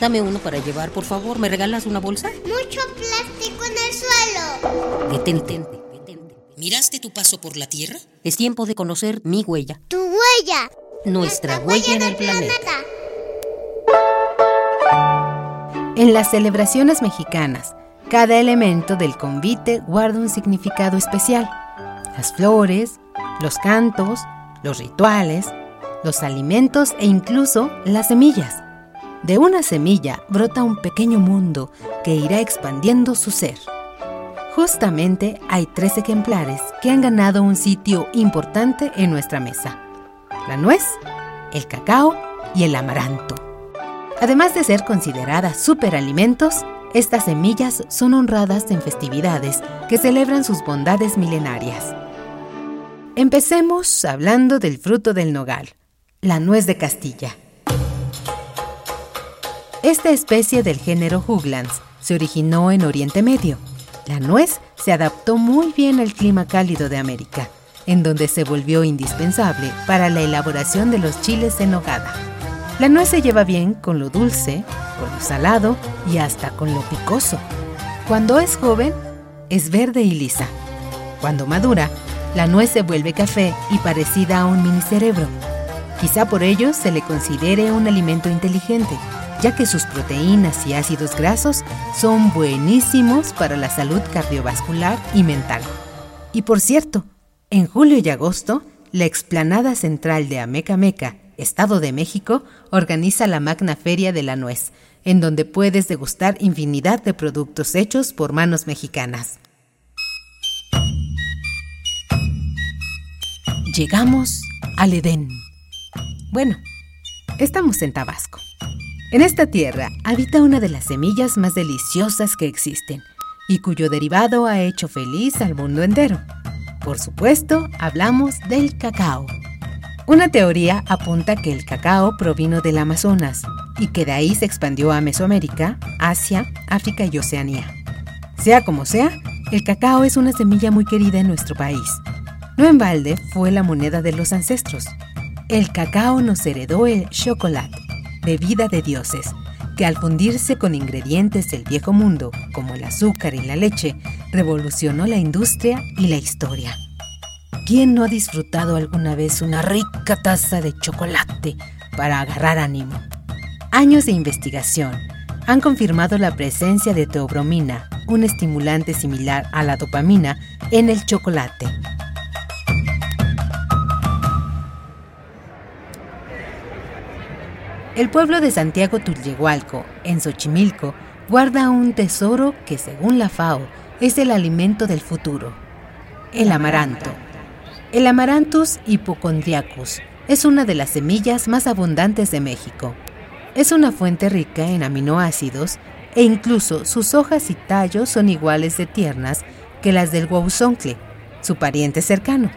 Dame uno para llevar, por favor. ¿Me regalas una bolsa? Mucho plástico en el suelo. Detente, detente. ¿Miraste tu paso por la Tierra? Es tiempo de conocer mi huella. Tu huella. Nuestra huella en el planeta. En las celebraciones mexicanas, cada elemento del convite guarda un significado especial. Las flores, los cantos, los rituales, los alimentos e incluso las semillas. De una semilla brota un pequeño mundo que irá expandiendo su ser. Justamente hay tres ejemplares que han ganado un sitio importante en nuestra mesa. La nuez, el cacao y el amaranto. Además de ser consideradas superalimentos, estas semillas son honradas en festividades que celebran sus bondades milenarias. Empecemos hablando del fruto del nogal, la nuez de Castilla. Esta especie del género Juglans se originó en Oriente Medio. La nuez se adaptó muy bien al clima cálido de América, en donde se volvió indispensable para la elaboración de los chiles en nogada. La nuez se lleva bien con lo dulce, con lo salado y hasta con lo picoso. Cuando es joven, es verde y lisa. Cuando madura, la nuez se vuelve café y parecida a un mini cerebro. Quizá por ello se le considere un alimento inteligente, ya que sus proteínas y ácidos grasos son buenísimos para la salud cardiovascular y mental. Y por cierto, en julio y agosto, la explanada central de Amecameca Estado de México, organiza la Magna Feria de la Nuez, en donde puedes degustar infinidad de productos hechos por manos mexicanas. Llegamos al Edén. Bueno, estamos en Tabasco. En esta tierra habita una de las semillas más deliciosas que existen y cuyo derivado ha hecho feliz al mundo entero. Por supuesto, hablamos del cacao. Una teoría apunta que el cacao provino del Amazonas y que de ahí se expandió a Mesoamérica, Asia, África y Oceanía. Sea como sea, el cacao es una semilla muy querida en nuestro país. No en balde fue la moneda de los ancestros. El cacao nos heredó el chocolate, bebida de dioses, que al fundirse con ingredientes del viejo mundo, como el azúcar y la leche, revolucionó la industria y la historia. ¿Quién no ha disfrutado alguna vez una rica taza de chocolate para agarrar ánimo? Años de investigación han confirmado la presencia de teobromina, un estimulante similar a la dopamina, en el chocolate. El pueblo de Santiago Tulyehualco, en Xochimilco, guarda un tesoro que, según la FAO, es el alimento del futuro, el amaranto. El Amaranthus hypochondriacus es una de las semillas más abundantes de México. Es una fuente rica en aminoácidos e incluso sus hojas y tallos son iguales de tiernas que las del guauzoncle, su pariente cercano.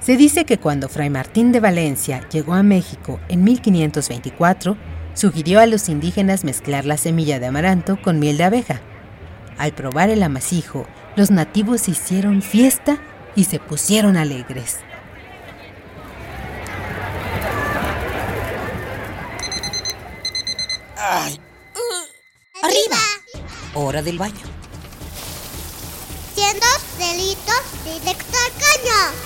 Se dice que cuando Fray Martín de Valencia llegó a México en 1524, sugirió a los indígenas mezclar la semilla de amaranto con miel de abeja. Al probar el amasijo, los nativos hicieron fiesta y se pusieron alegres. Ay. Arriba. Hora del baño. Siendo delitos directo al caño.